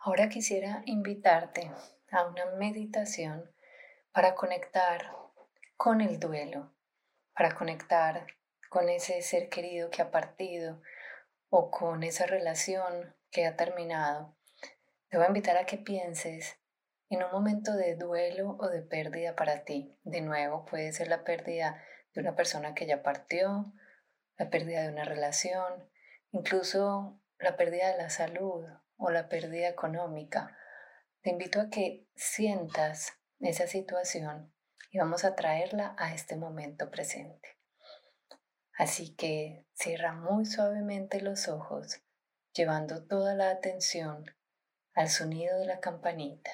Ahora quisiera invitarte a una meditación para conectar con el duelo, para conectar con ese ser querido que ha partido o con esa relación que ha terminado. Te voy a invitar a que pienses en un momento de duelo o de pérdida para ti. De nuevo, puede ser la pérdida de una persona que ya partió, la pérdida de una relación, incluso la pérdida de la salud o la pérdida económica. Te invito a que sientas esa situación y vamos a traerla a este momento presente. Así que cierra muy suavemente los ojos, llevando toda la atención al sonido de la campanita.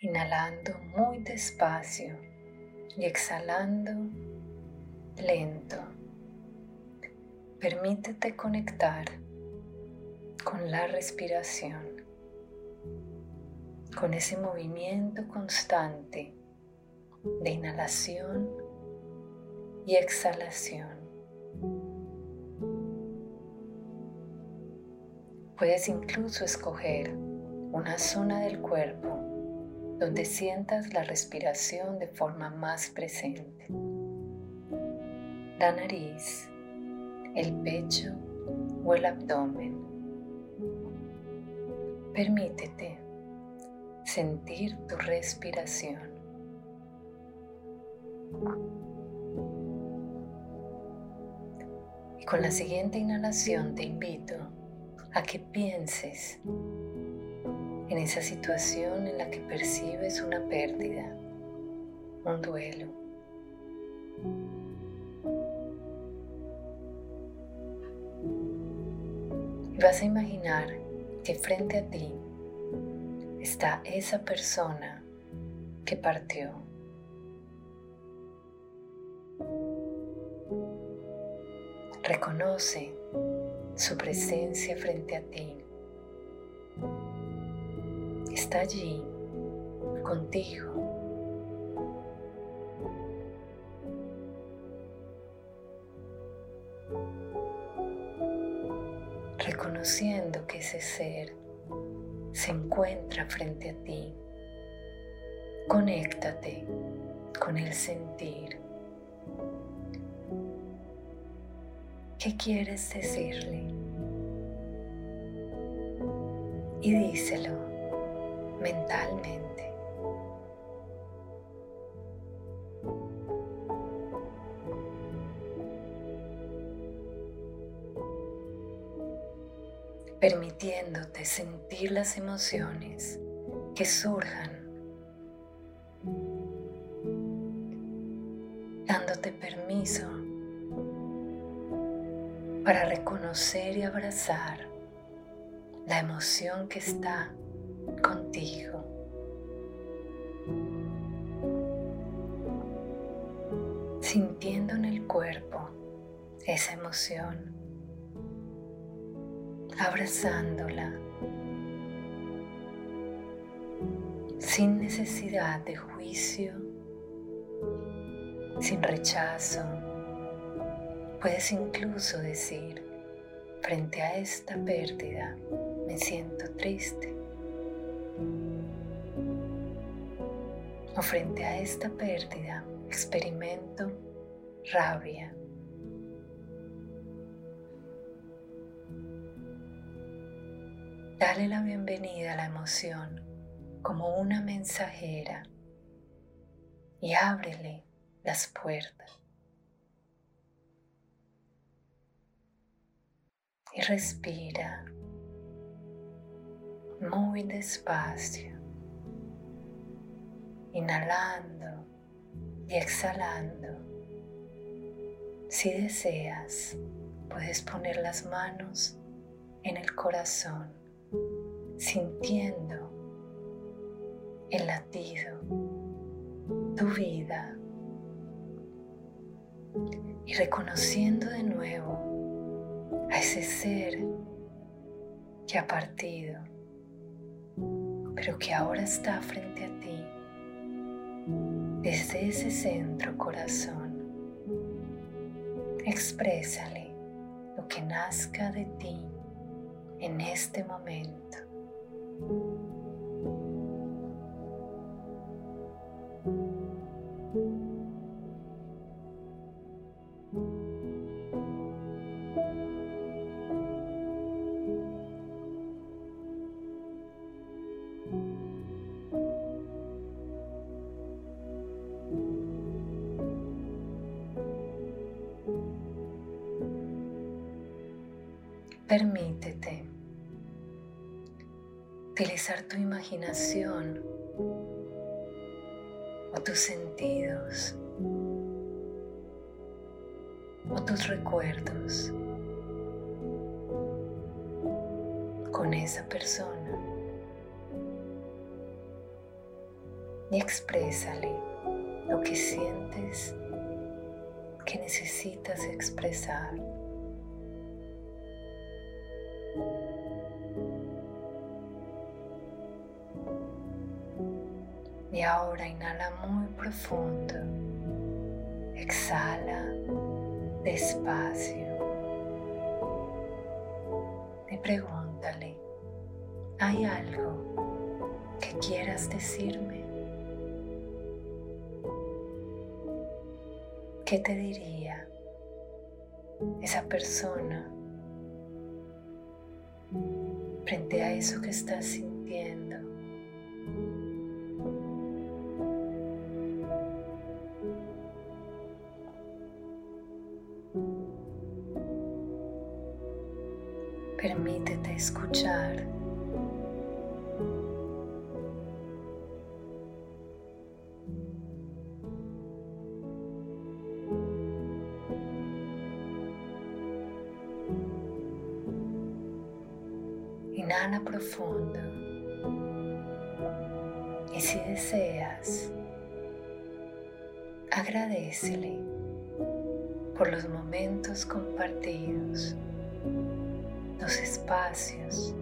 Inhalando muy despacio y exhalando lento. Permítete conectar con la respiración, con ese movimiento constante de inhalación y exhalación. Puedes incluso escoger una zona del cuerpo donde sientas la respiración de forma más presente. La nariz, el pecho o el abdomen. Permítete sentir tu respiración. Y con la siguiente inhalación te invito a que pienses en esa situación en la que percibes una pérdida, un duelo. Y vas a imaginar que frente a ti está esa persona que partió. Reconoce su presencia frente a ti allí contigo. Reconociendo que ese ser se encuentra frente a ti. Conéctate con el sentir. ¿Qué quieres decirle? Y díselo mentalmente. permitiéndote sentir las emociones que surjan, dándote permiso para reconocer y abrazar la emoción que está contigo. Sintiendo en el cuerpo esa emoción, abrazándola, sin necesidad de juicio, sin rechazo. Puedes incluso decir, frente a esta pérdida, me siento triste. O frente a esta pérdida experimento rabia. Dale la bienvenida a la emoción como una mensajera y ábrele las puertas. Y respira muy despacio, inhalando y exhalando. Si deseas, puedes poner las manos en el corazón, sintiendo el latido, tu vida y reconociendo de nuevo a ese ser que ha partido pero que ahora está frente a ti, desde ese centro corazón, exprésale lo que nazca de ti en este momento. Permítete utilizar tu imaginación o tus sentidos o tus recuerdos con esa persona y exprésale lo que sientes que necesitas expresar. Y ahora inhala muy profundo. Exhala despacio. Y pregúntale, ¿hay algo que quieras decirme? ¿Qué te diría esa persona frente a eso que estás sintiendo? Escuchar. Inhala profundo. Y si deseas, agradecele por los momentos compartidos los espacios.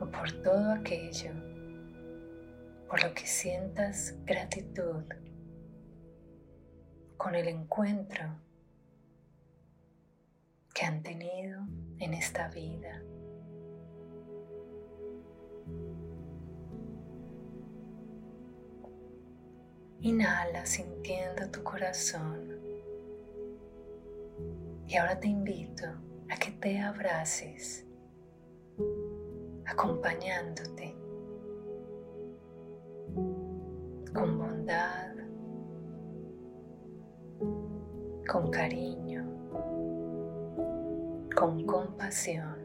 O por todo aquello por lo que sientas gratitud con el encuentro que han tenido en esta vida. Inhala sintiendo tu corazón. Y ahora te invito a que te abraces, acompañándote con bondad, con cariño, con compasión.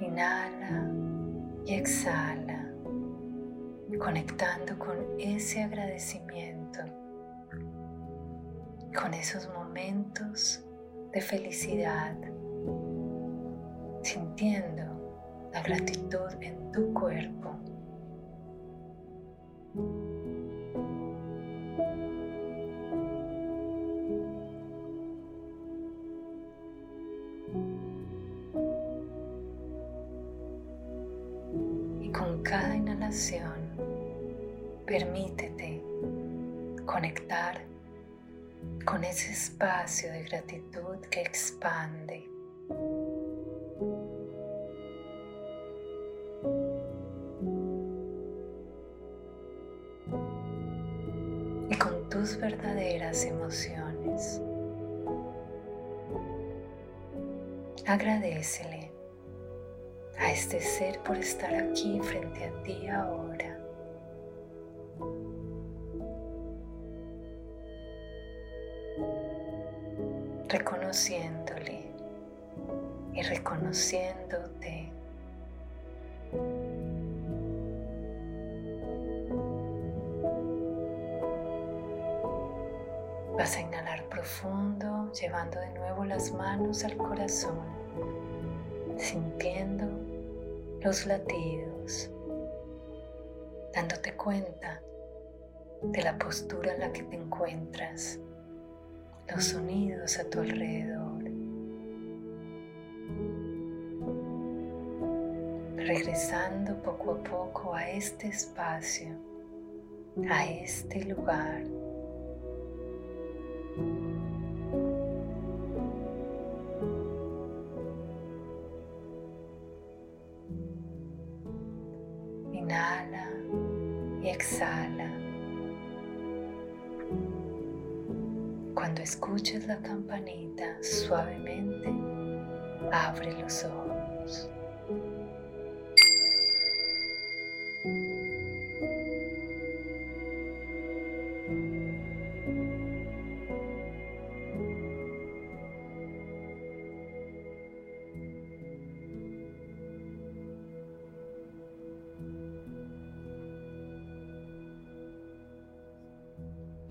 Inhala exhala, conectando con ese agradecimiento, con esos momentos de felicidad, sintiendo la gratitud en tu cuerpo. Cada inhalación, permítete conectar con ese espacio de gratitud que expande. Y con tus verdaderas emociones. Agradecele a este ser por estar aquí frente a ti ahora. Reconociéndole y reconociéndote. Vas a inhalar profundo, llevando de nuevo las manos al corazón, sintiendo los latidos, dándote cuenta de la postura en la que te encuentras los sonidos a tu alrededor. Regresando poco a poco a este espacio, a este lugar. La campanita, suavemente abre los ojos.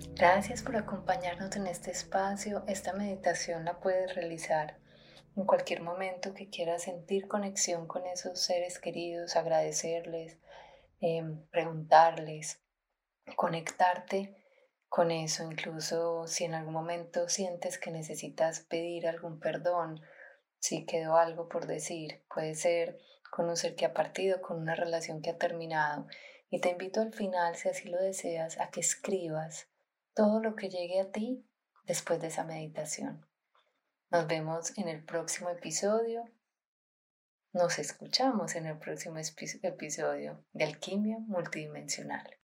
Gracias por acompañarnos en este espacio. Esta meditación la puedes realizar en cualquier momento que quieras sentir conexión con esos seres queridos, agradecerles, em, preguntarles, conectarte con eso, incluso si en algún momento sientes que necesitas pedir algún perdón, si quedó algo por decir, puede ser con un ser que ha partido, con una relación que ha terminado. Y te invito al final, si así lo deseas, a que escribas todo lo que llegue a ti después de esa meditación. Nos vemos en el próximo episodio. Nos escuchamos en el próximo episodio de Alquimia Multidimensional.